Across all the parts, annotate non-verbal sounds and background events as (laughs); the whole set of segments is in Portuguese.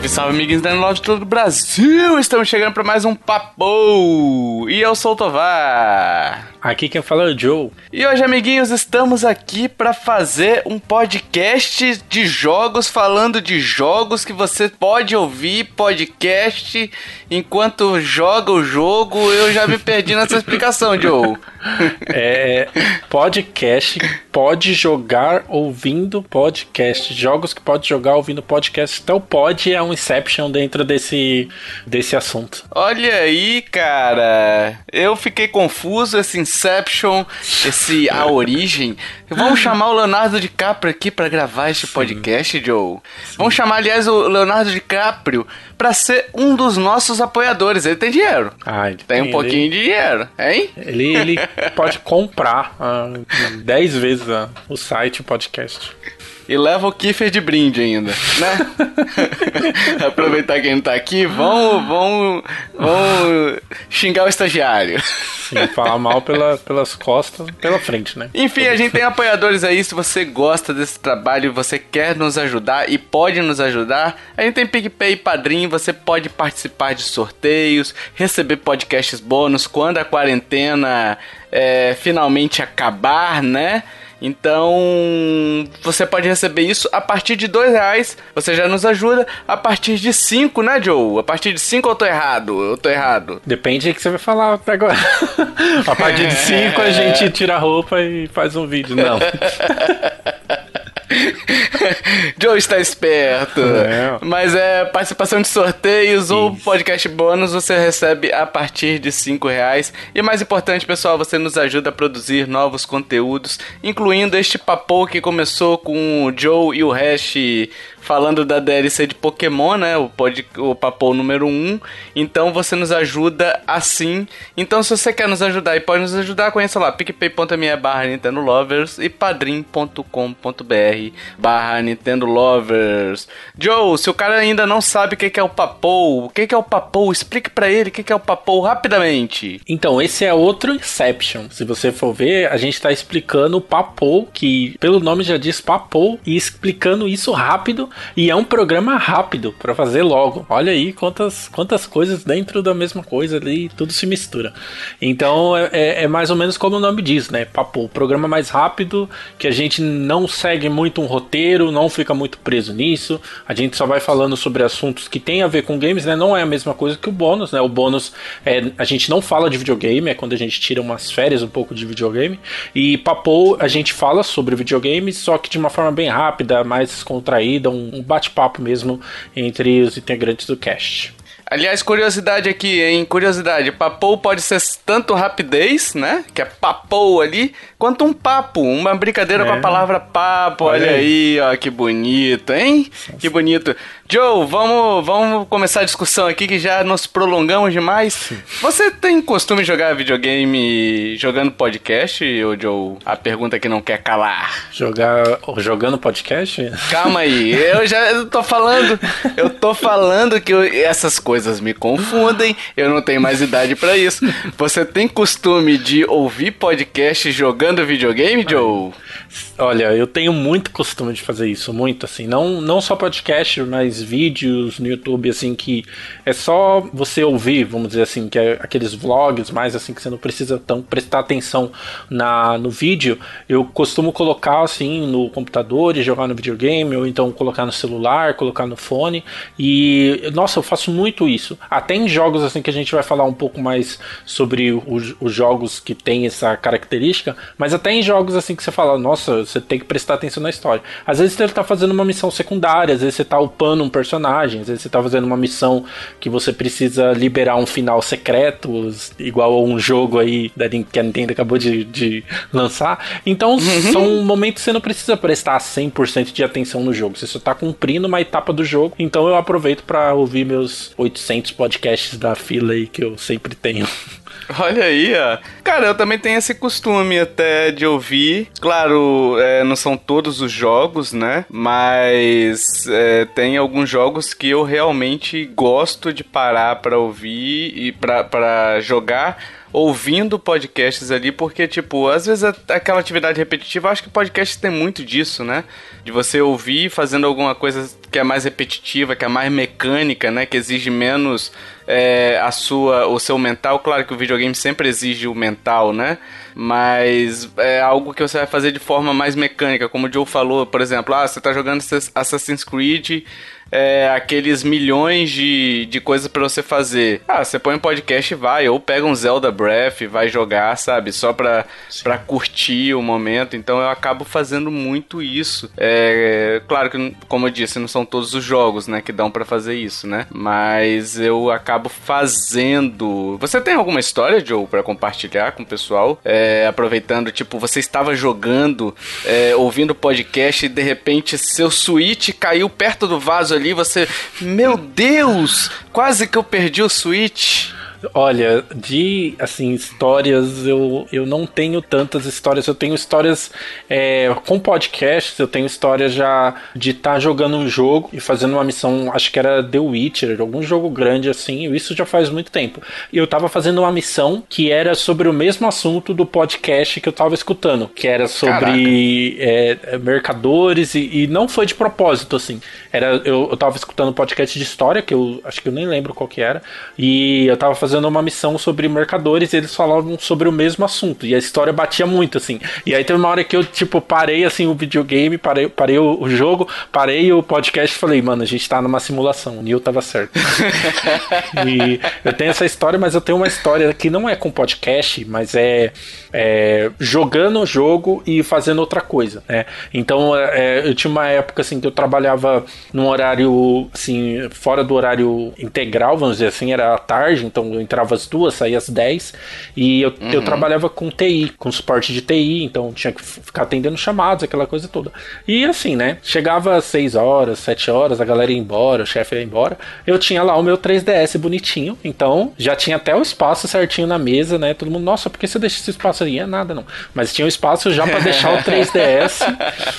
Salve, salve, amiguinhos da Love de todo o Brasil! Estamos chegando para mais um Papo! E eu sou o Tovar. Aqui quem fala é o Joe. E hoje, amiguinhos, estamos aqui para fazer um podcast de jogos, falando de jogos que você pode ouvir podcast enquanto joga o jogo. Eu já me perdi nessa explicação, Joe. (laughs) É podcast, pode jogar ouvindo podcast. Jogos que pode jogar ouvindo podcast. Então, pode é um Inception dentro desse, desse assunto. Olha aí, cara. Eu fiquei confuso, assim, Inception, esse A Origem. Vamos chamar o Leonardo DiCaprio aqui para gravar este podcast, Sim. Joe. Sim. Vamos chamar, aliás, o Leonardo DiCaprio para ser um dos nossos apoiadores. Ele tem dinheiro. Ah, ele tem, tem um pouquinho ele... de dinheiro, hein? Ele, ele (laughs) pode comprar 10 uh, vezes uh, o site, o podcast. E leva o Kiefer de brinde ainda, né? (laughs) Aproveitar que ele tá aqui, vão, vão, vão xingar o estagiário. Sim, falar mal pela, pelas costas, pela frente, né? Enfim, a gente tem apoiadores aí. Se você gosta desse trabalho, você quer nos ajudar e pode nos ajudar, a gente tem PicPay e Padrim. Você pode participar de sorteios, receber podcasts bônus quando a quarentena é, finalmente acabar, né? Então você pode receber isso a partir de dois reais. Você já nos ajuda. A partir de cinco, né, Joe? A partir de cinco eu tô errado. Eu tô errado. Depende do que você vai falar até agora. (laughs) a partir de cinco a gente tira a roupa e faz um vídeo. Não. (laughs) (laughs) Joe está esperto. É. Mas é participação de sorteios Isso. ou podcast bônus você recebe a partir de 5 reais. E mais importante, pessoal, você nos ajuda a produzir novos conteúdos, incluindo este papo que começou com o Joe e o Hash falando da DLC de Pokémon, né? O, pod, o papo número 1. Então você nos ajuda assim. Então se você quer nos ajudar e pode nos ajudar, conheça lá picpay.me barra Nintendo Lovers e padrim.com.br barra Nintendo Lovers. Joe, se o cara ainda não sabe o que é o papo, o que é o papo, explique para ele o que é o papo rapidamente. Então, esse é outro Inception. Se você for ver, a gente tá explicando o papo, que pelo nome já diz papo, e explicando isso rápido e é um programa rápido para fazer logo. Olha aí quantas, quantas coisas dentro da mesma coisa ali, tudo se mistura. Então é, é, é mais ou menos como o nome diz, né? Papo, programa mais rápido, que a gente não segue muito um roteiro, não fica muito preso nisso. A gente só vai falando sobre assuntos que tem a ver com games, né? Não é a mesma coisa que o bônus, né? O bônus é a gente não fala de videogame, é quando a gente tira umas férias um pouco de videogame. E papo a gente fala sobre videogame, só que de uma forma bem rápida, mais contraída, um um, bate-papo mesmo entre os integrantes do cast. Aliás, curiosidade aqui, hein? Curiosidade. Papou pode ser tanto rapidez, né? Que é papou ali, quanto um papo. Uma brincadeira é. com a palavra papo. Olha, Olha aí, ó, que bonito, hein? Que bonito. Joe, vamos, vamos começar a discussão aqui que já nos prolongamos demais. Você tem costume de jogar videogame jogando podcast, ou Joe? A pergunta que não quer calar. Jogar jogando podcast? Calma aí, eu já tô falando, eu tô falando que eu, essas coisas me confundem, eu não tenho mais idade para isso. Você tem costume de ouvir podcast jogando videogame, Joe? Olha, eu tenho muito costume de fazer isso, muito assim, não não só podcast, mas vídeos no YouTube, assim, que é só você ouvir, vamos dizer assim, que é aqueles vlogs mais assim, que você não precisa tão prestar atenção na, no vídeo, eu costumo colocar assim no computador e jogar no videogame, ou então colocar no celular, colocar no fone, e nossa, eu faço muito isso. Até em jogos assim que a gente vai falar um pouco mais sobre os, os jogos que tem essa característica, mas até em jogos assim que você fala, nossa, você tem que prestar atenção na história. Às vezes você tá fazendo uma missão secundária, às vezes você tá upando um personagem, às vezes você tá fazendo uma missão que você precisa liberar um final secreto, igual a um jogo aí que a Nintendo acabou de, de lançar. Então uhum. são momentos que você não precisa prestar 100% de atenção no jogo, você só tá cumprindo uma etapa do jogo. Então eu aproveito para ouvir meus 800 podcasts da fila aí que eu sempre tenho. (laughs) Olha aí, ó. Cara, eu também tenho esse costume até de ouvir. Claro, é, não são todos os jogos, né? Mas é, tem alguns jogos que eu realmente gosto de parar para ouvir e para jogar ouvindo podcasts ali, porque, tipo, às vezes aquela atividade repetitiva, acho que podcast tem muito disso, né? De você ouvir fazendo alguma coisa que é mais repetitiva, que é mais mecânica, né? Que exige menos é, a sua, o seu mental. Claro que o videogame sempre exige o mental, né? Mas é algo que você vai fazer de forma mais mecânica, como o Joe falou, por exemplo, ah, você tá jogando Assassin's Creed é, aqueles milhões de, de coisas para você fazer. Ah, você põe um podcast e vai, ou pega um Zelda Breath e vai jogar, sabe? Só pra, pra curtir o momento. Então eu acabo fazendo muito isso. É, claro que, como eu disse, não são todos os jogos, né, que dão para fazer isso, né? Mas eu acabo fazendo. Você tem alguma história, Joe, para compartilhar com o pessoal? É, aproveitando, tipo, você estava jogando, é, ouvindo podcast e de repente seu Switch caiu perto do vaso ali, você, meu Deus, quase que eu perdi o Switch. Olha, de assim, histórias, eu, eu não tenho tantas histórias. Eu tenho histórias é, com podcasts, eu tenho histórias já de estar tá jogando um jogo e fazendo uma missão, acho que era The Witcher, algum jogo grande assim, isso já faz muito tempo. E eu tava fazendo uma missão que era sobre o mesmo assunto do podcast que eu tava escutando, que era sobre é, mercadores e, e, não foi de propósito, assim. Era, eu, eu tava escutando um podcast de história, que eu acho que eu nem lembro qual que era, e eu tava fazendo fazendo uma missão sobre mercadores e eles falavam sobre o mesmo assunto. E a história batia muito, assim. E aí teve uma hora que eu, tipo, parei, assim, o videogame, parei, parei o, jogo, parei o podcast e falei, mano, a gente tá numa simulação. O Neil tava certo. (laughs) e eu tenho essa história, mas eu tenho uma história que não é com podcast, mas é, é jogando o jogo e fazendo outra coisa, né? Então, é, eu tinha uma época, assim, que eu trabalhava num horário, assim, fora do horário integral, vamos dizer assim, era tarde, então eu entrava às duas, saía às dez, e eu, uhum. eu trabalhava com TI, com suporte de TI, então tinha que ficar atendendo chamados, aquela coisa toda. E assim, né? Chegava às seis horas, sete horas, a galera ia embora, o chefe ia embora. Eu tinha lá o meu 3DS bonitinho, então já tinha até o espaço certinho na mesa, né? Todo mundo, nossa, por que você deixa esse espaço aí? É nada, não. Mas tinha o um espaço já para deixar o 3DS.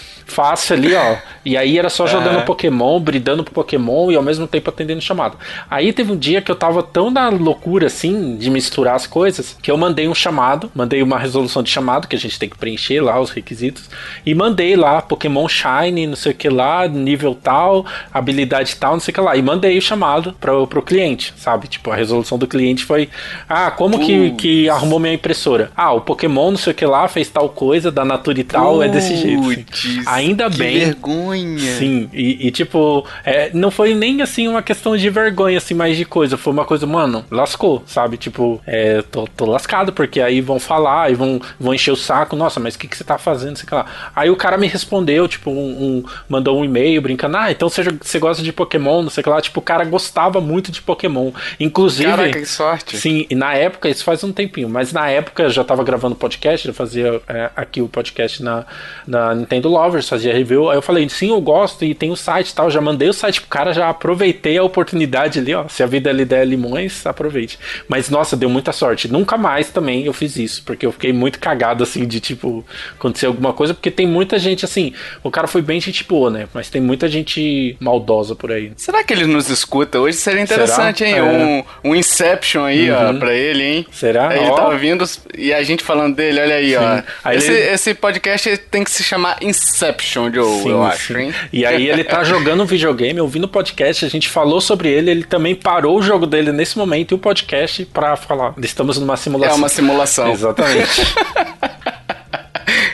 (laughs) fácil ali, ó. E aí era só jogando é. Pokémon, bridando pro Pokémon e ao mesmo tempo atendendo chamado. Aí teve um dia que eu tava tão na loucura assim de misturar as coisas que eu mandei um chamado, mandei uma resolução de chamado que a gente tem que preencher lá os requisitos e mandei lá Pokémon Shine, não sei o que lá, nível tal, habilidade tal, não sei o que lá. E mandei o chamado pro, pro cliente, sabe? Tipo, a resolução do cliente foi: Ah, como que, que arrumou minha impressora? Ah, o Pokémon, não sei o que lá, fez tal coisa, da natura e tal, é desse jeito. Assim. Ainda que bem. vergonha. Sim, e, e tipo, é, não foi nem assim uma questão de vergonha, assim, mais de coisa. Foi uma coisa, mano, lascou, sabe? Tipo, é, tô, tô lascado, porque aí vão falar e vão, vão encher o saco. Nossa, mas o que, que você tá fazendo? Sei lá. Aí o cara me respondeu, tipo, um, um mandou um e-mail brincando, ah, então você, você gosta de Pokémon, não sei o que lá. Tipo, o cara gostava muito de Pokémon. Inclusive. Caraca, que sorte. Sim, e na época, isso faz um tempinho, mas na época eu já tava gravando podcast, já fazia é, aqui o podcast na, na Nintendo Lovers fazia review. Aí eu falei, sim, eu gosto e tem o site e tal. Já mandei o site pro cara, já aproveitei a oportunidade ali, ó. Se a vida lhe der limões, aproveite. Mas nossa, deu muita sorte. Nunca mais também eu fiz isso, porque eu fiquei muito cagado assim de tipo, acontecer alguma coisa, porque tem muita gente assim. O cara foi bem gente boa, né? Mas tem muita gente maldosa por aí. Será que ele nos escuta? Hoje seria interessante, Será? hein? É. Um, um Inception aí, uhum. ó, pra ele, hein? Será? Ele ó. tava vindo e a gente falando dele, olha aí, Sim. ó. Aí esse, ele... esse podcast tem que se chamar Inception, Joe, sim, eu acho, hein? E aí ele tá jogando um videogame, ouvindo podcast, a gente falou sobre ele, ele também parou o jogo dele nesse momento e o podcast pra falar. Estamos numa simulação. É uma simulação. (laughs) Exatamente. (laughs)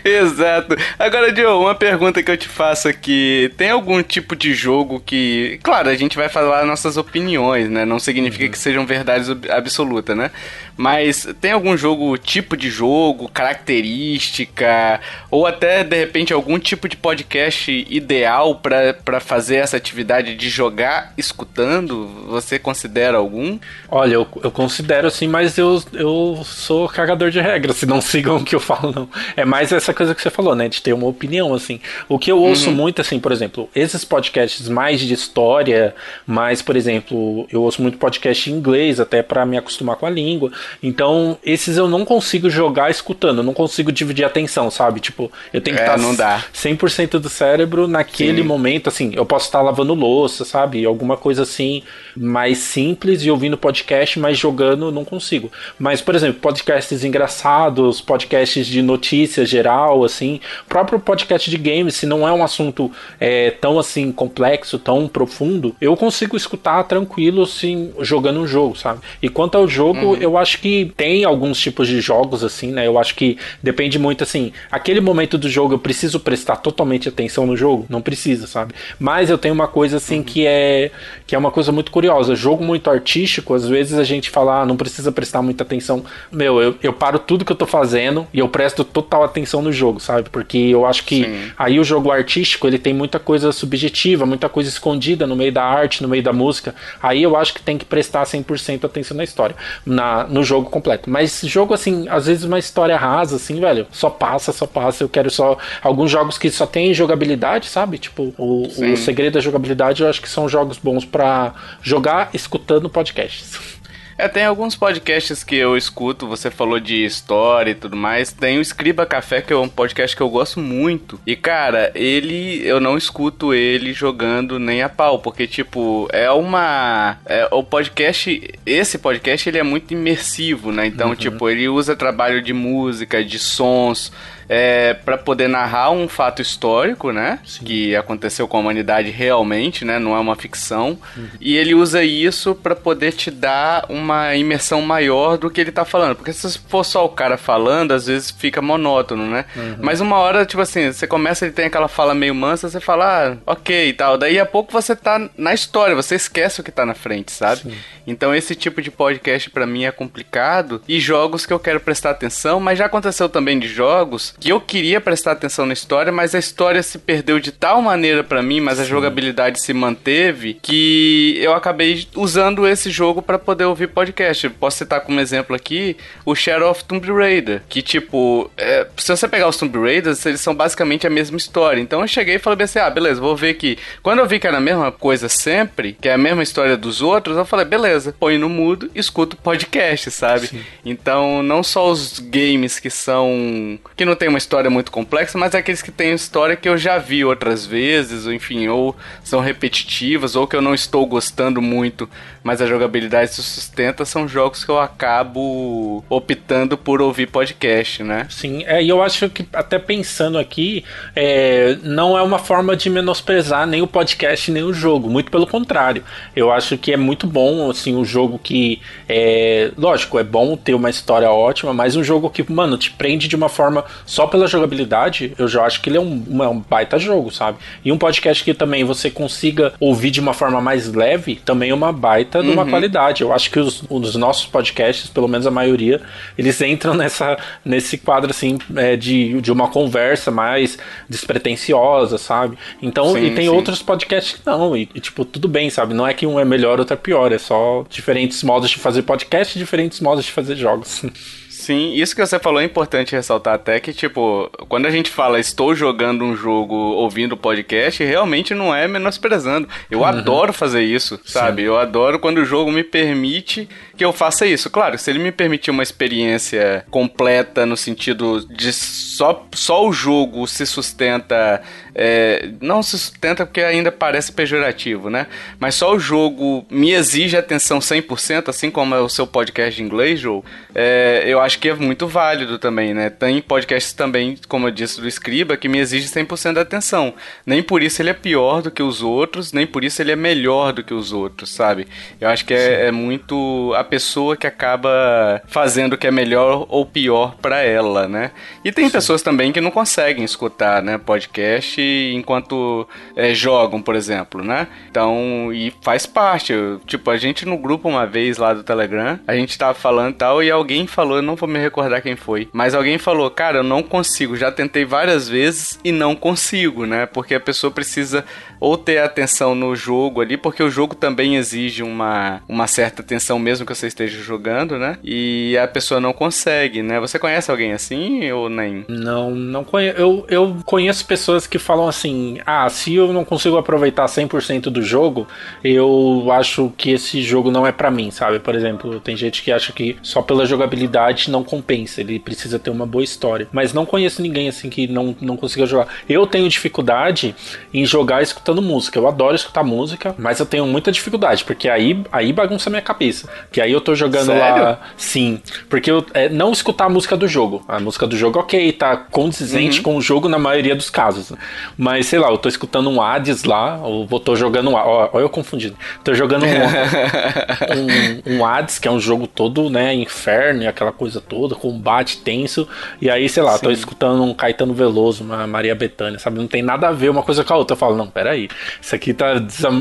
Exato. Agora, Joe, uma pergunta que eu te faço aqui. Tem algum tipo de jogo que. Claro, a gente vai falar nossas opiniões, né? Não significa uhum. que sejam verdades absolutas, né? Mas tem algum jogo, tipo de jogo, característica, ou até de repente algum tipo de podcast ideal para fazer essa atividade de jogar escutando? Você considera algum? Olha, eu, eu considero assim, mas eu, eu sou cagador de regras, se não (laughs) sigam o que eu falo, não. É mais essa coisa que você falou, né? De ter uma opinião, assim. O que eu ouço uhum. muito, assim, por exemplo, esses podcasts mais de história, mais, por exemplo, eu ouço muito podcast em inglês, até para me acostumar com a língua. Então, esses eu não consigo jogar escutando, eu não consigo dividir a atenção, sabe? Tipo, eu tenho que é, estar não dá. 100% do cérebro naquele Sim. momento, assim, eu posso estar lavando louça, sabe? Alguma coisa assim, mais simples e ouvindo podcast, mas jogando não consigo. Mas, por exemplo, podcasts engraçados, podcasts de notícias geral, assim, próprio podcast de games, se não é um assunto é, tão assim complexo, tão profundo, eu consigo escutar tranquilo, assim, jogando um jogo, sabe? E quanto ao jogo, uhum. eu acho que tem alguns tipos de jogos, assim, né? Eu acho que depende muito, assim, aquele momento do jogo eu preciso prestar totalmente atenção no jogo? Não precisa, sabe? Mas eu tenho uma coisa, assim, que é que é uma coisa muito curiosa. Jogo muito artístico, às vezes a gente fala, ah, não precisa prestar muita atenção. Meu, eu, eu paro tudo que eu tô fazendo e eu presto total atenção no jogo, sabe? Porque eu acho que Sim. aí o jogo artístico, ele tem muita coisa subjetiva, muita coisa escondida no meio da arte, no meio da música. Aí eu acho que tem que prestar 100% atenção na história, na, no jogo completo. Mas jogo, assim, às vezes uma história rasa, assim, velho, só passa, só passa. Eu quero só. Alguns jogos que só tem jogabilidade, sabe? Tipo, o, o segredo da jogabilidade eu acho que são jogos bons para jogar escutando podcasts. É, tem alguns podcasts que eu escuto, você falou de história e tudo mais. Tem o Escriba Café, que é um podcast que eu gosto muito. E, cara, ele. Eu não escuto ele jogando nem a pau, porque, tipo, é uma. É, o podcast. Esse podcast ele é muito imersivo, né? Então, uhum. tipo, ele usa trabalho de música, de sons é, para poder narrar um fato histórico, né? Sim. Que aconteceu com a humanidade realmente, né? Não é uma ficção. Uhum. E ele usa isso para poder te dar uma imersão maior do que ele tá falando. Porque se for só o cara falando, às vezes fica monótono, né? Uhum. Mas uma hora, tipo assim, você começa, ele tem aquela fala meio mansa, você fala, ah, ok e tal. Daí a pouco você tá na história, você esquece o que tá na frente, sabe? Sim. Então esse tipo de podcast para mim é complicado. E jogos que eu quero prestar atenção, mas já aconteceu também de jogos que eu queria prestar atenção na história, mas a história se perdeu de tal maneira para mim, mas Sim. a jogabilidade se manteve, que eu acabei usando esse jogo para poder ouvir podcast. Posso citar como exemplo aqui o Shadow of Tomb Raider, que tipo, é, se você pegar os Tomb Raiders, eles são basicamente a mesma história. Então eu cheguei e falei assim: ah, beleza, vou ver aqui. Quando eu vi que era a mesma coisa sempre, que é a mesma história dos outros, eu falei: beleza, põe no mudo, escuto podcast, sabe? Sim. Então não só os games que são. que não tem tem uma história muito complexa, mas é aqueles que têm história que eu já vi outras vezes, ou enfim, ou são repetitivas, ou que eu não estou gostando muito, mas a jogabilidade se sustenta, são jogos que eu acabo optando por ouvir podcast, né? Sim, é, e eu acho que até pensando aqui, é, não é uma forma de menosprezar nem o podcast nem o jogo, muito pelo contrário. Eu acho que é muito bom, assim, o um jogo que é, lógico, é bom ter uma história ótima, mas um jogo que, mano, te prende de uma forma só pela jogabilidade, eu já acho que ele é um, é um baita jogo, sabe? E um podcast que também você consiga ouvir de uma forma mais leve, também é uma baita de uma uhum. qualidade. Eu acho que os, os, nossos podcasts, pelo menos a maioria, eles entram (laughs) nessa, nesse quadro, assim, é, de, de uma conversa mais despretensiosa, sabe? Então, sim, e tem sim. outros podcasts que não, e, e, tipo, tudo bem, sabe? Não é que um é melhor, outro é pior, é só diferentes modos de fazer podcast e diferentes modos de fazer jogos. (laughs) Sim, isso que você falou é importante ressaltar até que, tipo, quando a gente fala estou jogando um jogo ouvindo podcast, realmente não é menosprezando. Eu uhum. adoro fazer isso, sabe? Sim. Eu adoro quando o jogo me permite que eu faça isso. Claro, se ele me permitir uma experiência completa no sentido de só, só o jogo se sustenta é, não se sustenta porque ainda parece pejorativo, né? Mas só o jogo me exige atenção 100%, assim como é o seu podcast de inglês, Joe, é, eu acho que é muito válido também, né? Tem podcasts também, como eu disse, do Escriba, que me exige 100% da atenção. Nem por isso ele é pior do que os outros, nem por isso ele é melhor do que os outros, sabe? Eu acho que é, é muito pessoa que acaba fazendo o que é melhor ou pior para ela, né? E tem Sim. pessoas também que não conseguem escutar, né, podcast enquanto é, jogam, por exemplo, né? Então, e faz parte. Tipo, a gente no grupo uma vez lá do Telegram, a gente tava falando e tal, e alguém falou, não, vou me recordar quem foi. Mas alguém falou, cara, eu não consigo. Já tentei várias vezes e não consigo, né? Porque a pessoa precisa ou ter atenção no jogo ali, porque o jogo também exige uma, uma certa atenção mesmo que você esteja jogando, né? E a pessoa não consegue, né? Você conhece alguém assim ou nem? Não, não conheço. Eu, eu conheço pessoas que falam assim: ah, se eu não consigo aproveitar 100% do jogo, eu acho que esse jogo não é para mim, sabe? Por exemplo, tem gente que acha que só pela jogabilidade não compensa, ele precisa ter uma boa história. Mas não conheço ninguém assim que não, não consiga jogar. Eu tenho dificuldade em jogar escutando música. Eu adoro escutar música, mas eu tenho muita dificuldade, porque aí, aí bagunça minha cabeça. Que aí eu tô jogando Sério? lá. Sim. Porque eu é, não escutar a música do jogo. A música do jogo, ok, tá condizente uhum. com o jogo na maioria dos casos. Mas sei lá, eu tô escutando um Hades lá, ou tô jogando um. Ó, ó eu confundindo. Tô jogando um, (laughs) um, um Hades, que é um jogo todo, né, inferno e aquela coisa toda, combate tenso. E aí, sei lá, Sim. tô escutando um Caetano Veloso, uma Maria Bethânia, sabe? Não tem nada a ver uma coisa com a outra. Eu falo, não, peraí, isso aqui tá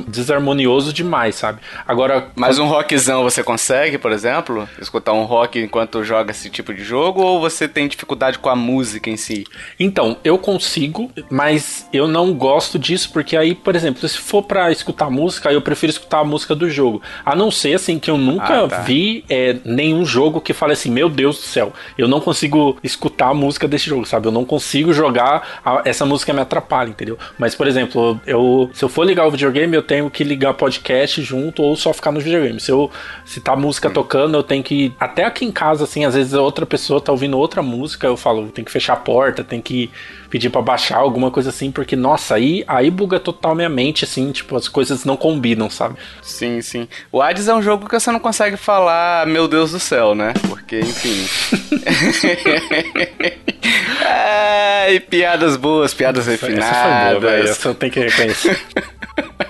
desarmonioso demais, sabe? Agora. Mas um rockzão você consegue, por exemplo? Escutar um rock enquanto joga esse tipo de jogo? Ou você tem dificuldade com a música em si? Então, eu consigo, mas eu não gosto disso porque aí, por exemplo, se for para escutar música, eu prefiro escutar a música do jogo. A não ser assim que eu nunca ah, tá. vi é, nenhum jogo que fale assim, meu Deus do céu, eu não consigo escutar a música desse jogo, sabe? Eu não consigo jogar, a, essa música me atrapalha, entendeu? Mas, por exemplo, eu se eu for ligar o videogame, eu tenho que ligar podcast junto ou só ficar no videogame. Se eu se tá música tocando, eu tenho que até aqui em casa assim, às vezes outra pessoa tá ouvindo outra música, eu falo, tem que fechar a porta, tem que pedir para baixar alguma coisa assim, porque nossa, aí aí buga total minha mente assim, tipo, as coisas não combinam, sabe? Sim, sim. O Hades é um jogo que você não consegue falar, meu Deus do céu, né? Porque, enfim. (laughs) (laughs) Ai, piadas boas, piadas refinadas. Essa foi boa, essa eu tenho que reconhecer. (laughs)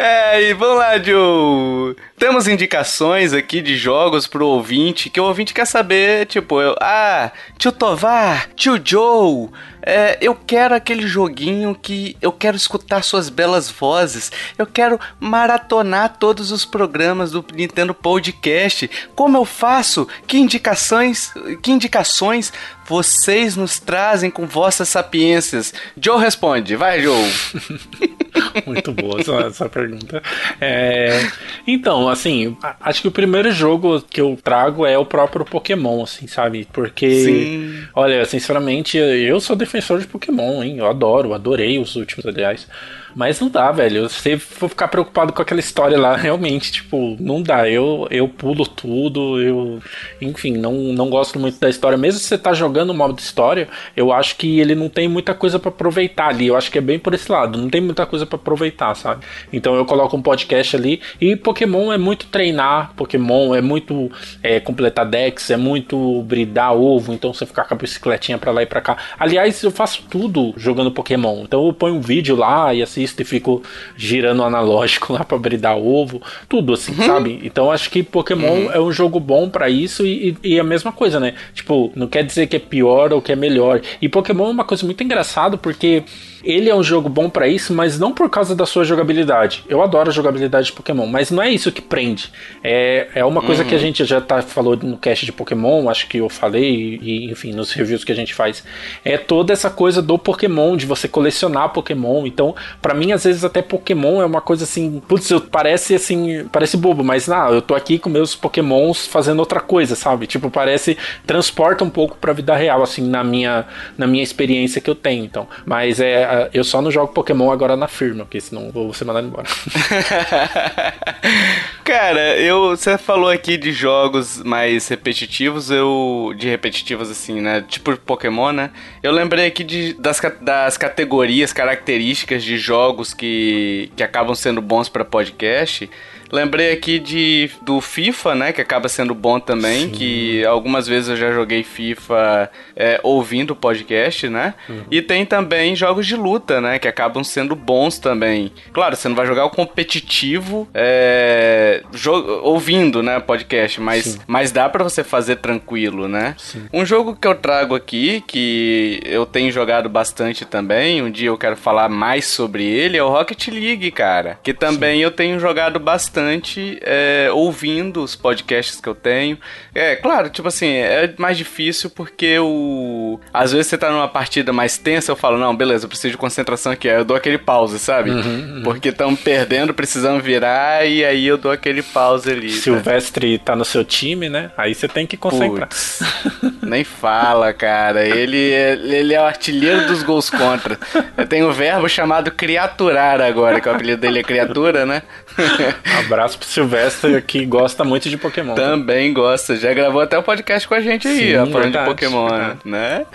É, e vamos lá, Joe. Temos indicações aqui de jogos pro ouvinte, que o ouvinte quer saber, tipo, eu, ah, tio Tovar, tio Joe, é, eu quero aquele joguinho que eu quero escutar suas belas vozes, eu quero maratonar todos os programas do Nintendo Podcast. Como eu faço? Que indicações, que indicações vocês nos trazem com vossas sapiências? Joe responde, vai Joe. (laughs) Muito boa essa, essa pergunta. É, então, assim, acho que o primeiro jogo que eu trago é o próprio Pokémon, assim, sabe? Porque, Sim. olha, sinceramente, eu sou defensor de Pokémon, hein? Eu adoro, adorei os últimos, aliás. Mas não dá, velho. Se for ficar preocupado com aquela história lá, (laughs) realmente, tipo, não dá. Eu, eu pulo tudo, eu. Enfim, não, não gosto muito da história. Mesmo se você tá jogando o modo história, eu acho que ele não tem muita coisa para aproveitar ali. Eu acho que é bem por esse lado. Não tem muita coisa para aproveitar, sabe? Então eu coloco um podcast ali. E Pokémon é muito treinar. Pokémon é muito é, completar decks, é muito bridar ovo. Então você ficar com a bicicletinha pra lá e pra cá. Aliás, eu faço tudo jogando Pokémon. Então eu ponho um vídeo lá e assisto e fico girando o analógico (laughs) lá para bridar ovo, tudo assim, uhum. sabe? Então acho que Pokémon uhum. é um jogo bom para isso e, e, e, a mesma coisa, né? Tipo, não quer dizer que é pior ou que é melhor. E Pokémon é uma coisa muito engraçada porque ele é um jogo bom para isso, mas não por causa da sua jogabilidade. Eu adoro a jogabilidade de Pokémon, mas não é isso que prende. É, é uma coisa uhum. que a uhum. gente já tá, falou no cast de Pokémon, acho que eu falei, e enfim, nos reviews que a gente faz. É toda essa coisa do Pokémon, de você colecionar Pokémon. Então, para mim, às vezes, até Pokémon é uma coisa assim. Putz, parece assim. Parece bobo, mas não, eu tô aqui com meus Pokémons fazendo outra coisa, sabe? Tipo, parece. Transporta um pouco pra vida real, assim, na minha, na minha experiência que eu tenho. Então, mas é eu só não jogo Pokémon agora na firma, porque senão vou ser mandado embora. (laughs) Cara, eu você falou aqui de jogos mais repetitivos, eu de repetitivos assim, né? Tipo Pokémon, né? Eu lembrei aqui de, das, das categorias, características de jogos que, que acabam sendo bons para podcast. Lembrei aqui de do FIFA, né? Que acaba sendo bom também. Sim. Que algumas vezes eu já joguei FIFA é, ouvindo o podcast, né? Uhum. E tem também jogos de luta, né? Que acabam sendo bons também. Claro, você não vai jogar o competitivo é, ouvindo, né, podcast, mas, mas dá para você fazer tranquilo, né? Sim. Um jogo que eu trago aqui, que eu tenho jogado bastante também, um dia eu quero falar mais sobre ele, é o Rocket League, cara. Que também eu tenho jogado bastante é, ouvindo os podcasts que eu tenho. É, claro, tipo assim, é mais difícil porque o... Às vezes você tá numa partida mais tensa, eu falo, não, beleza, eu preciso de concentração aqui. Aí eu dou aquele pause, sabe? Uhum, uhum. Porque estão perdendo, precisando virar, e aí eu dou aquele pause ali. Silvestre tá no seu time, né? Aí você tem que concentrar. Puts, nem fala, cara. Ele, é, ele é o artilheiro dos gols contra. Eu tenho um verbo chamado criaturar agora, que o apelido dele é criatura, né? (laughs) Abraço pro Silvestre, que gosta muito de Pokémon. Também gosta. Já gravou até o um podcast com a gente aí, Sim, ó, falando verdade, de Pokémon, verdade. né?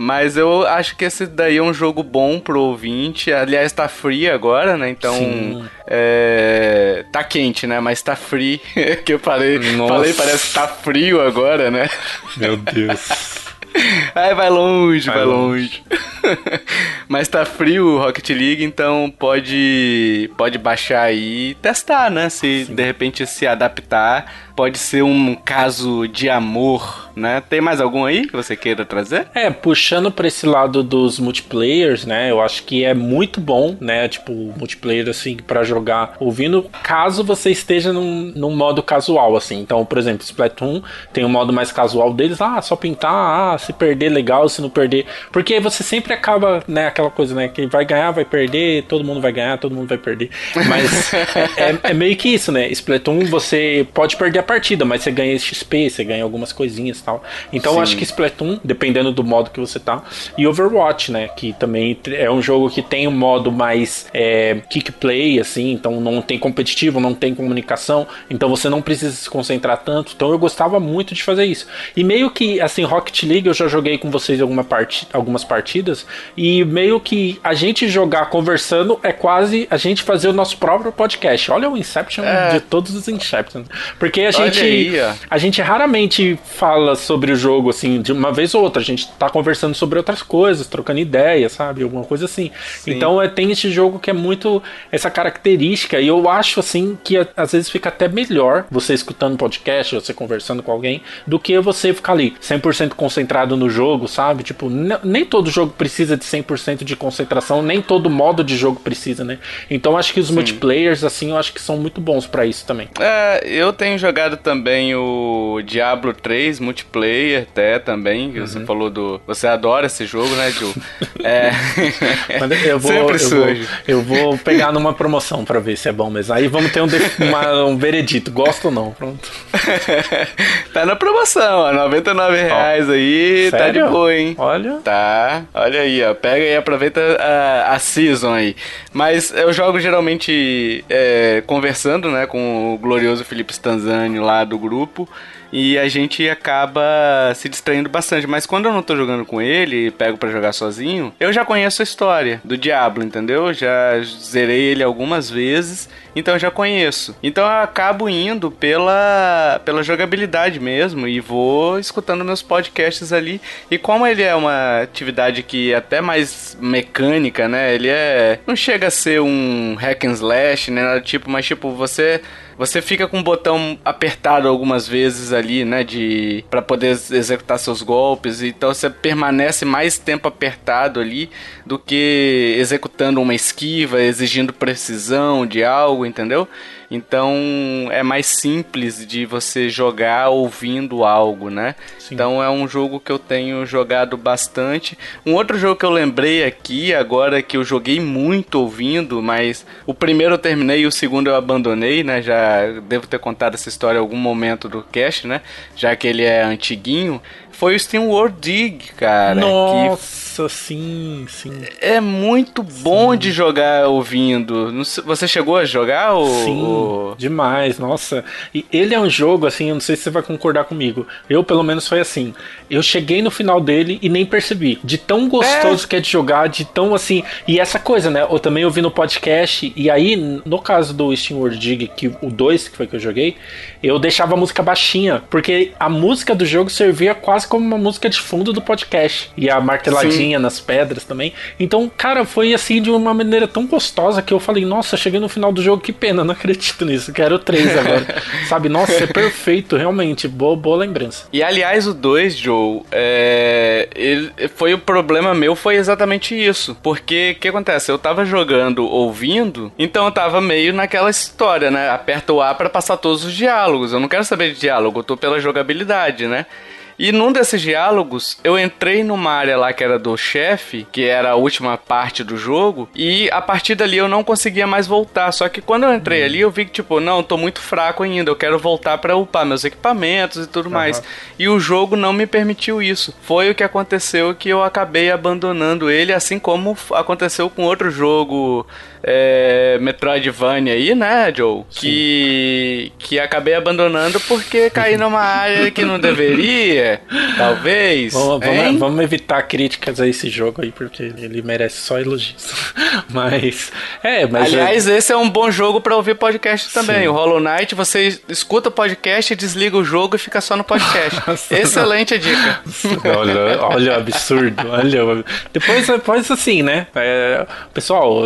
Mas eu acho que esse daí é um jogo bom pro ouvinte. Aliás, tá free agora, né? Então. É... Tá quente, né? Mas tá free. (laughs) que eu falei, falei, parece que tá frio agora, né? Meu Deus. (laughs) Ai, vai longe, vai, vai longe. longe. (laughs) Mas tá frio o Rocket League, então pode pode baixar aí e testar, né? Se Sim. de repente se adaptar pode ser um caso de amor, né? Tem mais algum aí que você queira trazer? É, puxando para esse lado dos multiplayers, né? Eu acho que é muito bom, né? Tipo, multiplayer assim para jogar ouvindo, caso você esteja num, num modo casual assim. Então, por exemplo, Splatoon tem um modo mais casual deles, ah, só pintar, ah, se perder legal, se não perder, porque você sempre acaba, né, aquela coisa, né, que vai ganhar, vai perder, todo mundo vai ganhar, todo mundo vai perder. Mas (laughs) é, é, é meio que isso, né? Splatoon você pode perder a partida, mas você ganha XP, você ganha algumas coisinhas e tal. Então eu acho que Splatoon, dependendo do modo que você tá, e Overwatch, né, que também é um jogo que tem um modo mais é, kick play, assim, então não tem competitivo, não tem comunicação, então você não precisa se concentrar tanto. Então eu gostava muito de fazer isso. E meio que, assim, Rocket League eu já joguei com vocês alguma part... algumas partidas, e meio que a gente jogar conversando é quase a gente fazer o nosso próprio podcast. Olha o Inception é. de todos os Inception. Porque a gente, aí, a gente raramente fala sobre o jogo, assim, de uma vez ou outra. A gente tá conversando sobre outras coisas, trocando ideias, sabe? Alguma coisa assim. Sim. Então é, tem esse jogo que é muito essa característica. E eu acho, assim, que às vezes fica até melhor você escutando podcast, você conversando com alguém, do que você ficar ali 100% concentrado no jogo, sabe? Tipo, nem todo jogo precisa de 100% de concentração, nem todo modo de jogo precisa, né? Então acho que os Sim. multiplayers, assim, eu acho que são muito bons para isso também. É, eu tenho jogado também o Diablo 3 multiplayer, até também. Uhum. Você falou do. Você adora esse jogo, né, Ju? (laughs) é. eu vou, Sempre eu Vou, eu vou pegar numa promoção pra ver se é bom mesmo. Aí vamos ter um, uma, um veredito. Gosto ou não? Pronto. (laughs) tá na promoção, ó. 99 reais aí. Sério? Tá de boa, hein? Olha. Tá. Olha aí, ó. Pega e aproveita a, a season aí. Mas eu jogo geralmente é, conversando, né, com o glorioso Felipe Stanzani lá do grupo e a gente acaba se distraindo bastante. Mas quando eu não tô jogando com ele e pego para jogar sozinho, eu já conheço a história do Diablo, entendeu? Já zerei ele algumas vezes, então eu já conheço. Então eu acabo indo pela, pela jogabilidade mesmo e vou escutando meus podcasts ali. E como ele é uma atividade que é até mais mecânica, né? Ele é. Não chega a ser um hack and slash, né? Tipo, mas tipo, você você fica com o botão apertado algumas vezes ali, né, de para poder executar seus golpes, então você permanece mais tempo apertado ali do que executando uma esquiva, exigindo precisão de algo, entendeu? Então é mais simples de você jogar ouvindo algo, né? Sim. Então é um jogo que eu tenho jogado bastante. Um outro jogo que eu lembrei aqui, agora que eu joguei muito ouvindo, mas o primeiro eu terminei e o segundo eu abandonei, né? Já devo ter contado essa história em algum momento do cast, né? Já que ele é antiguinho foi o Steam World Dig, cara. Nossa, que... sim, sim. É muito bom sim. de jogar ouvindo. Você chegou a jogar? Ou... Sim, demais, nossa. E ele é um jogo, assim, eu não sei se você vai concordar comigo. Eu, pelo menos, foi assim. Eu cheguei no final dele e nem percebi. De tão gostoso é. que é de jogar, de tão assim. E essa coisa, né? Eu também ouvi no podcast. E aí, no caso do Steam World Dig, que o 2, que foi que eu joguei, eu deixava a música baixinha. Porque a música do jogo servia quase como uma música de fundo do podcast. E a marteladinha nas pedras também. Então, cara, foi assim de uma maneira tão gostosa que eu falei, nossa, cheguei no final do jogo, que pena, não (laughs) acredito nisso, quero três agora. (laughs) Sabe, nossa, é perfeito, realmente, boa, boa lembrança. E aliás, o 2, Joe, é... Ele... foi o problema meu, foi exatamente isso. Porque o que acontece? Eu tava jogando ouvindo, então eu tava meio naquela história, né? Aperta o A para passar todos os diálogos. Eu não quero saber de diálogo, eu tô pela jogabilidade, né? E num desses diálogos, eu entrei numa área lá que era do chefe, que era a última parte do jogo, e a partir dali eu não conseguia mais voltar. Só que quando eu entrei ali, eu vi que, tipo, não, tô muito fraco ainda, eu quero voltar para upar meus equipamentos e tudo uhum. mais. E o jogo não me permitiu isso. Foi o que aconteceu que eu acabei abandonando ele, assim como aconteceu com outro jogo é, Metroidvania aí, né, Joe? Que, que acabei abandonando porque caí (laughs) numa área que não deveria, talvez. Vamos, vamos, vamos, evitar críticas a esse jogo aí, porque ele merece só elogios. (laughs) mas, é, mas... Aliás, esse é um bom jogo para ouvir podcast também. Sim. O Hollow Knight, você escuta o podcast, desliga o jogo e fica só no podcast. (laughs) Nossa, Excelente a dica. (laughs) olha, olha o absurdo, olha... Depois, depois assim, né? É, pessoal,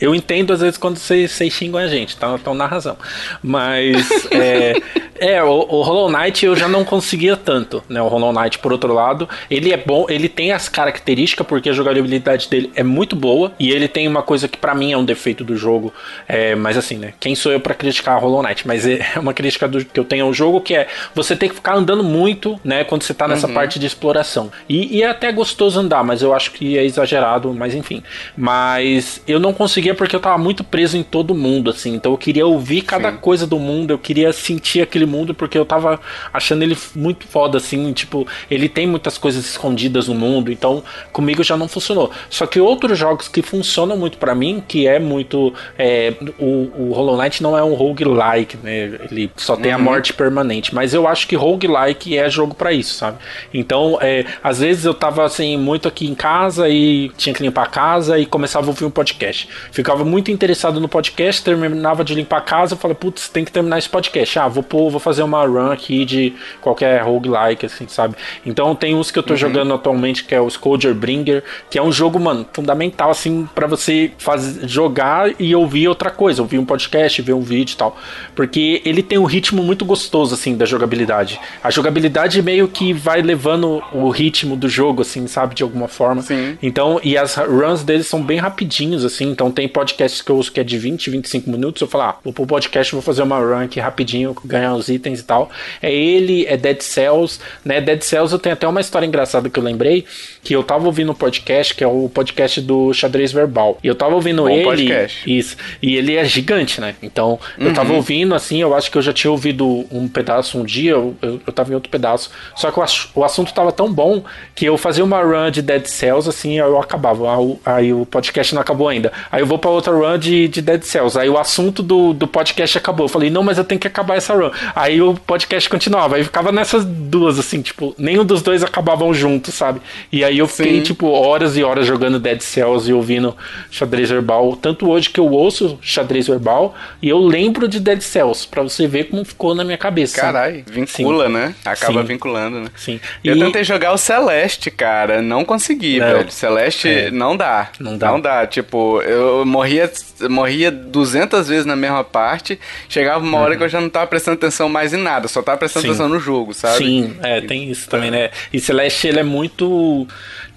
eu entendo às vezes quando vocês, vocês xingam a gente, estão tá, na razão. Mas é, é o, o, Hollow Knight eu já não conseguia tanto, né? O Hollow Knight, por outro lado, ele é bom, ele tem as características porque a jogabilidade dele é muito boa e ele tem uma coisa que para mim é um defeito do jogo, é, mas assim, né? Quem sou eu para criticar Hollow Knight? Mas é (laughs) uma crítica do, que eu tenho ao jogo que é você tem que ficar andando muito, né? Quando você tá nessa uhum. parte de exploração. E, e, é até gostoso andar, mas eu acho que é exagerado, mas enfim. Mas eu não conseguia porque eu tava muito preso em todo mundo, assim. Então eu queria ouvir cada Sim. coisa do mundo, eu queria sentir aquele mundo, porque eu tava achando ele muito foda, assim. Tipo, ele tem muitas coisas escondidas no mundo, então comigo já não funcionou. Só que outros jogos que funcionam muito para mim, que é muito. É, o, o Hollow Knight não é um roguelike, né? Ele só tem uhum. a morte permanente. Mas eu acho que roguelike é jogo para isso, sabe? Então, é, às vezes eu tava assim, muito aqui em casa e tinha que limpar a casa e começava a ouvir um podcast. Ficava muito interessado no podcast, terminava de limpar a casa, eu falei, putz, tem que terminar esse podcast. Ah, vou pôr, vou fazer uma run aqui de qualquer roguelike, assim, sabe? Então tem uns que eu tô uhum. jogando atualmente, que é o Scourger Bringer, que é um jogo, mano, fundamental, assim, para você fazer, jogar e ouvir outra coisa, ouvir um podcast, ver um vídeo e tal. Porque ele tem um ritmo muito gostoso, assim, da jogabilidade. A jogabilidade meio que vai levando o ritmo do jogo, assim, sabe, de alguma forma. Sim. Então, e as runs deles são bem rapidinhos, assim, então tem podcast podcasts que eu uso que é de 20, 25 minutos, eu falo, ah, vou pro podcast, vou fazer uma run aqui rapidinho, ganhar os itens e tal. É ele, é Dead Cells, né? Dead Cells eu tenho até uma história engraçada que eu lembrei, que eu tava ouvindo um podcast, que é o podcast do Xadrez Verbal. E eu tava ouvindo Bom ele. Podcast. Isso. E ele é gigante, né? Então, uhum. eu tava uhum. ouvindo, assim, eu acho que eu já tinha ouvido um pedaço um dia, eu, eu, eu tava em outro pedaço. Só que o, o assunto tava tão bom que eu fazia uma run de Dead Cells, assim, eu acabava. Aí, o podcast não acabou ainda. Aí eu vou pra outra outra run de, de Dead Cells. Aí o assunto do, do podcast acabou. Eu falei, não, mas eu tenho que acabar essa run. Aí o podcast continuava. Aí ficava nessas duas, assim, tipo, nenhum dos dois acabavam juntos, sabe? E aí eu fiquei, Sim. tipo, horas e horas jogando Dead Cells e ouvindo xadrez verbal. Tanto hoje que eu ouço xadrez verbal e eu lembro de Dead Cells, pra você ver como ficou na minha cabeça. Caralho, vincula, Sim. né? Acaba Sim. vinculando, né? Sim. Eu tentei jogar o Celeste, cara. Não consegui, não. velho. Celeste é. não dá. Não dá. Não dá. Tipo, eu morri morria, morria 200 vezes na mesma parte. Chegava uma hora uhum. que eu já não tava prestando atenção mais em nada, só tava prestando atenção no jogo, sabe? Sim, é, tem isso também, né? E Celeste, ele é muito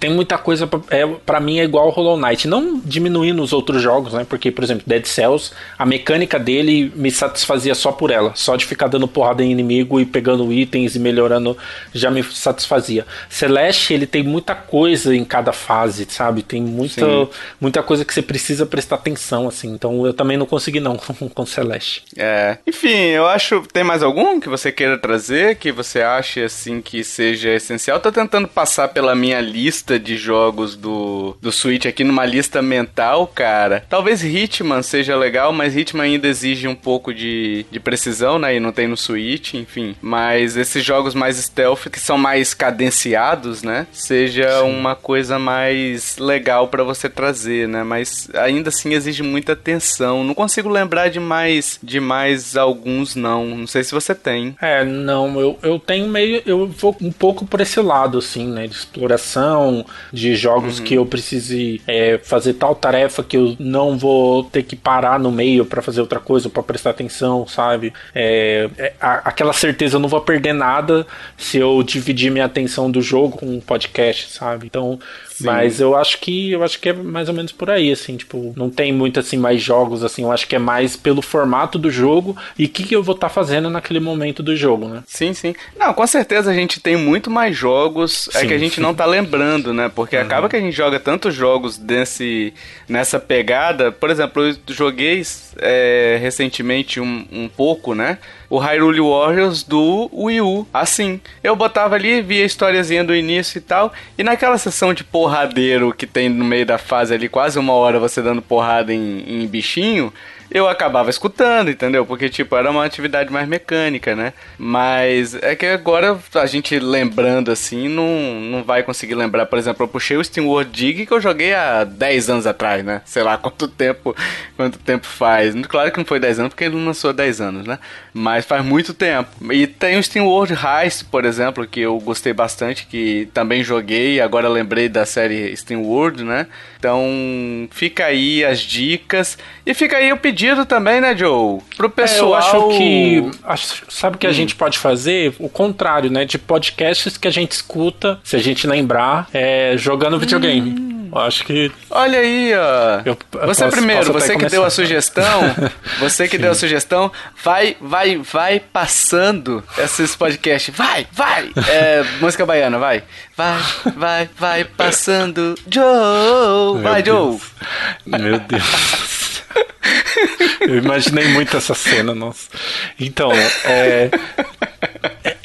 tem muita coisa para é, pra mim é igual Hollow Knight, não diminuindo os outros jogos, né? Porque, por exemplo, Dead Cells, a mecânica dele me satisfazia só por ela, só de ficar dando porrada em inimigo e pegando itens e melhorando já me satisfazia. Celeste, ele tem muita coisa em cada fase, sabe? Tem muita, muita coisa que você precisa prestar atenção, assim. Então eu também não consegui não (laughs) com Celeste. É. Enfim, eu acho. Tem mais algum que você queira trazer que você ache assim que seja essencial? Tô tentando passar pela minha lista lista de jogos do, do Switch aqui numa lista mental, cara. Talvez Hitman seja legal, mas Hitman ainda exige um pouco de, de precisão, né? E não tem no Switch, enfim. Mas esses jogos mais stealth, que são mais cadenciados, né? Seja Sim. uma coisa mais legal para você trazer, né? Mas ainda assim exige muita atenção. Não consigo lembrar de mais, de mais alguns, não. Não sei se você tem. É, não. Eu, eu tenho meio. Eu vou um pouco por esse lado, assim, né? De exploração de jogos uhum. que eu precise é, fazer tal tarefa que eu não vou ter que parar no meio para fazer outra coisa, para prestar atenção, sabe? É, é, a, aquela certeza eu não vou perder nada se eu dividir minha atenção do jogo com um podcast, sabe? Então, Sim. mas eu acho que eu acho que é mais ou menos por aí, assim, tipo, não tem muito assim mais jogos assim, eu acho que é mais pelo formato do jogo e o que, que eu vou estar tá fazendo naquele momento do jogo, né? Sim, sim. Não, com certeza a gente tem muito mais jogos, sim, é que a gente sim. não tá lembrando, né? Porque uhum. acaba que a gente joga tantos jogos desse, nessa pegada. Por exemplo, eu joguei é, recentemente um, um pouco, né? O Hyrule Warriors do Wii U. Assim, eu botava ali, via a historiazinha do início e tal, e naquela sessão de porradeiro que tem no meio da fase ali, quase uma hora você dando porrada em, em bichinho, eu acabava escutando, entendeu? Porque, tipo, era uma atividade mais mecânica, né? Mas é que agora a gente lembrando assim, não, não vai conseguir lembrar. Por exemplo, eu puxei o Steam World Dig que eu joguei há 10 anos atrás, né? Sei lá (laughs) quanto tempo, quanto tempo faz. Claro que não foi 10 anos, porque ele não lançou 10 anos, né? Mas faz muito tempo. E tem o Steam World Heist, por exemplo, que eu gostei bastante, que também joguei, agora lembrei da série Steam World, né? Então, fica aí as dicas. E fica aí o pedido também, né, Joe? Pro pessoal. É, eu acho que. Acho, sabe o que hum. a gente pode fazer? O contrário, né? De podcasts que a gente escuta, se a gente lembrar, é, jogando videogame. Hum. Acho que. Olha aí, ó. Eu, eu você posso, primeiro, posso você que começar. deu a sugestão, (laughs) você que Sim. deu a sugestão, vai, vai, vai passando esses podcasts. Vai, vai! É, música baiana, vai. Vai, vai, vai passando. Joe! Meu vai, Deus. Joe! Meu Deus. Eu imaginei muito essa cena, nossa. Então, é,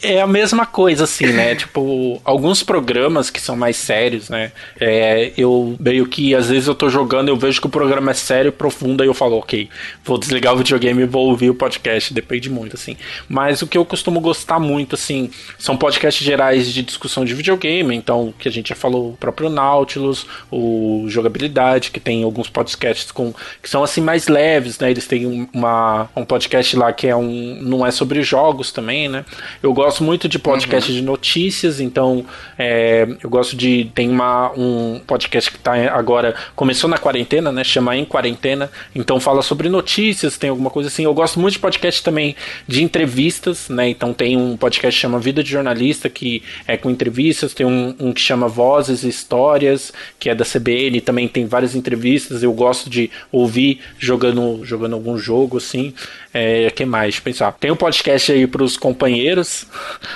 é a mesma coisa, assim, né? (laughs) Tipo, alguns programas que são mais sérios, né? É, eu meio que, às vezes, eu tô jogando, eu vejo que o programa é sério, profundo, aí eu falo, ok, vou desligar o videogame e vou ouvir o podcast, depende muito, assim. Mas o que eu costumo gostar muito, assim, são podcasts gerais de discussão de videogame, então, que a gente já falou, o próprio Nautilus, o Jogabilidade, que tem alguns podcasts com, que são, assim, mais leves, né? Eles têm uma, um podcast lá que é um, não é sobre jogos também, né? Eu gosto gosto muito de podcast uhum. de notícias, então é, eu gosto de. Tem uma, um podcast que está agora. Começou na quarentena, né? Chama Em Quarentena. Então fala sobre notícias, tem alguma coisa assim. Eu gosto muito de podcast também de entrevistas, né? Então tem um podcast que chama Vida de Jornalista, que é com entrevistas, tem um, um que chama Vozes e Histórias, que é da CBN, também tem várias entrevistas. Eu gosto de ouvir jogando, jogando algum jogo, assim. É, que mais? Pensar. Tem um podcast aí pros companheiros,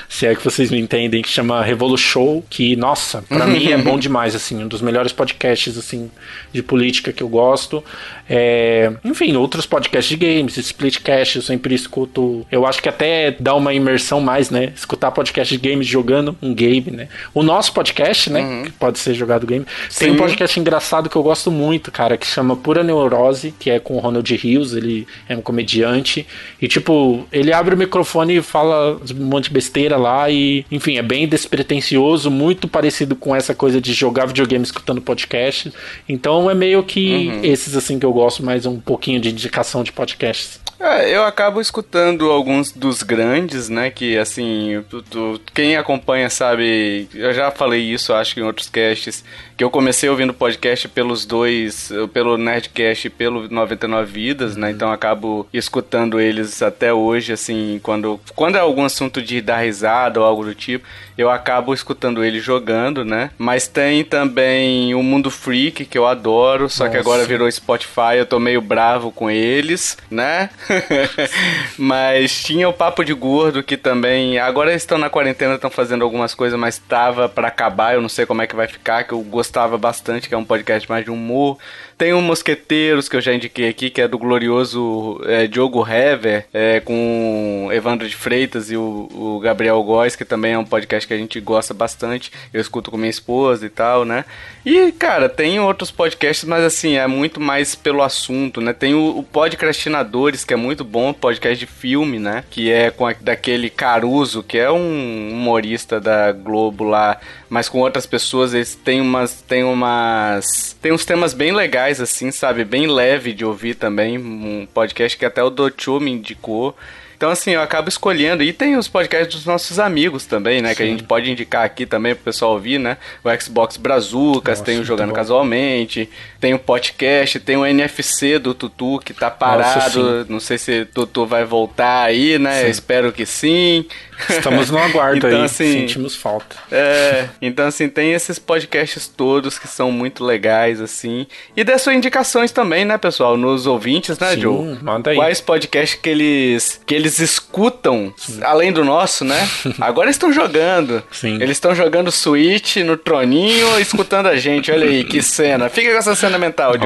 se é que vocês me entendem, que chama Revolu Show, que, nossa, para mim é bom (laughs) demais, assim, um dos melhores podcasts, assim, de política que eu gosto. É, enfim, outros podcasts de games, Splitcast, eu sempre escuto. Eu acho que até dá uma imersão mais, né? Escutar podcast de games jogando um game, né? O nosso podcast, né? Uhum. Que pode ser jogado game. Sim. Tem um podcast engraçado que eu gosto muito, cara, que chama Pura Neurose, que é com o Ronald Rios, ele é um comediante e, tipo, ele abre o microfone e fala um monte de besteira lá. E, enfim, é bem despretensioso, muito parecido com essa coisa de jogar videogame escutando podcast. Então é meio que uhum. esses, assim, que eu gosto mais um pouquinho de indicação de podcasts. É, eu acabo escutando alguns dos grandes, né? Que assim, tu, tu, quem acompanha sabe, eu já falei isso, acho que em outros casts, que eu comecei ouvindo podcast pelos dois, pelo Nerdcast e pelo 99 Vidas, né? Então acabo escutando eles até hoje, assim, quando, quando é algum assunto de dar risada ou algo do tipo, eu acabo escutando ele jogando, né? Mas tem também o Mundo Freak, que eu adoro, só Nossa. que agora virou Spotify, eu tô meio bravo com eles, né? (laughs) mas tinha o Papo de Gordo, que também, agora eles estão na quarentena, estão fazendo algumas coisas, mas tava para acabar, eu não sei como é que vai ficar, que eu gostava bastante, que é um podcast mais de humor. Tem o Mosqueteiros, que eu já indiquei aqui, que é do glorioso é, Diogo Hever, é, com Evandro de Freitas e o, o Gabriel Góes, que também é um podcast que a gente gosta bastante. Eu escuto com minha esposa e tal, né? E, cara, tem outros podcasts, mas assim, é muito mais pelo assunto, né? Tem o, o Podcastinadores, que é muito bom, podcast de filme, né? Que é com a, daquele Caruso, que é um humorista da Globo lá, mas com outras pessoas, eles têm umas. Tem umas. Tem uns temas bem legais legais, assim, sabe? Bem leve de ouvir também. Um podcast que até o Docho me indicou. Então, assim, eu acabo escolhendo. E tem os podcasts dos nossos amigos também, né? Sim. Que a gente pode indicar aqui também pro pessoal ouvir, né? O Xbox Brazucas, Nossa, tem o Jogando Casualmente, tem o podcast, tem o NFC do Tutu que tá parado. Nossa, não sei se o Tutu vai voltar aí, né? Sim. Espero que sim. Estamos no (laughs) aguardo então, aí, assim, sentimos falta. É, então assim, tem esses podcasts todos que são muito legais, assim. E dê suas indicações também, né, pessoal? Nos ouvintes, né, Sim, Joe? Manda aí. Quais podcasts que eles, que eles escutam, Sim. além do nosso, né? (laughs) Agora estão jogando. Sim. Eles estão jogando Switch no troninho, escutando a gente. Olha aí, que cena. Fica com essa cena mental, Nossa.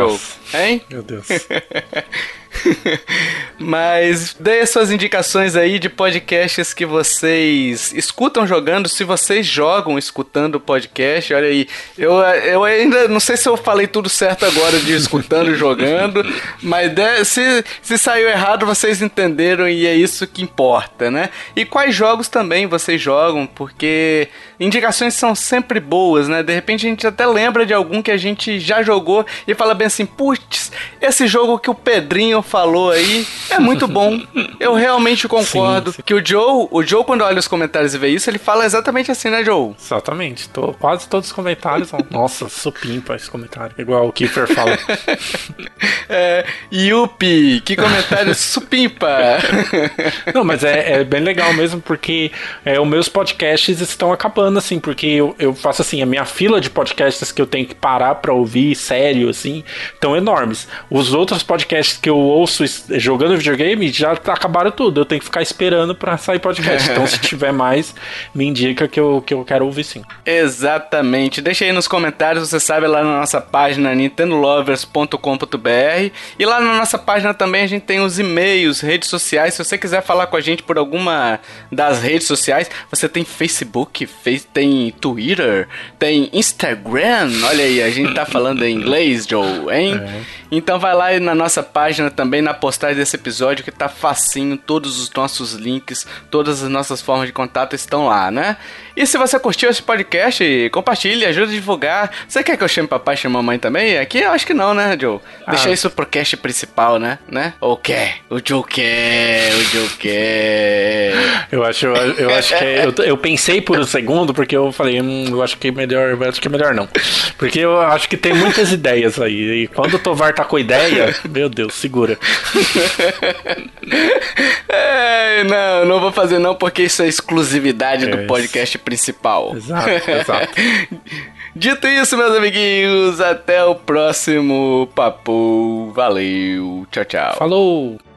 Joe. Hein? Meu Deus. (laughs) (laughs) Mas dê suas indicações aí de podcasts que vocês escutam jogando, se vocês jogam escutando o podcast, olha aí. Eu, eu ainda não sei se eu falei tudo certo agora de escutando e jogando, (laughs) mas se, se saiu errado, vocês entenderam e é isso que importa, né? E quais jogos também vocês jogam, porque indicações são sempre boas, né? De repente a gente até lembra de algum que a gente já jogou e fala bem assim, putz, esse jogo que o Pedrinho falou aí é muito bom. (laughs) Eu realmente concordo sim, sim. que o Joe, o Joe quando olha os comentários e vê isso, ele fala exatamente assim, né, Joe? Exatamente. Tô, quase todos os comentários são, (laughs) nossa, supimpa esse comentário. Igual o Kiefer fala. (laughs) é, Yupi, que comentário supimpa. Não, mas é, é, bem legal mesmo porque é, os meus podcasts estão acabando assim, porque eu, eu faço assim, a minha fila de podcasts que eu tenho que parar pra ouvir sério assim, estão enormes. Os outros podcasts que eu ouço jogando videogame já acabaram tudo. Eu tenho que ficar esperando para sair podcast. então, se (laughs) tiver mais, me indica que eu, que eu quero ouvir sim. Exatamente. Deixa aí nos comentários, você sabe, lá na nossa página nintendolovers.com.br. E lá na nossa página também a gente tem os e-mails, redes sociais. Se você quiser falar com a gente por alguma das redes sociais, você tem Facebook, tem Twitter, tem Instagram. Olha aí, a gente tá falando em inglês, Joe, hein? É. Então vai lá na nossa página também, na postagem desse episódio, que tá facinho, todos os nossos links, todas as nossas formas de contato estão lá, né? E se você curtiu esse podcast, compartilhe, ajuda a divulgar. Você quer que eu chame papai e mamãe também? Aqui eu acho que não, né, Joe? Deixa ah. isso pro cast principal, né? né? Ou quer? O Joe quer, o Joe quer. Eu acho, eu, eu acho que é, eu, eu, pensei por um segundo, porque eu falei, hum, eu acho que é melhor, eu acho que é melhor não. Porque eu acho que tem muitas ideias aí. E quando o Tovar tá com ideia, meu Deus, segura. (laughs) é, não, não vou fazer não, porque isso é exclusividade é do podcast principal. Exato, exato. (laughs) Dito isso, meus amiguinhos, até o próximo papo. Valeu, tchau, tchau. Falou!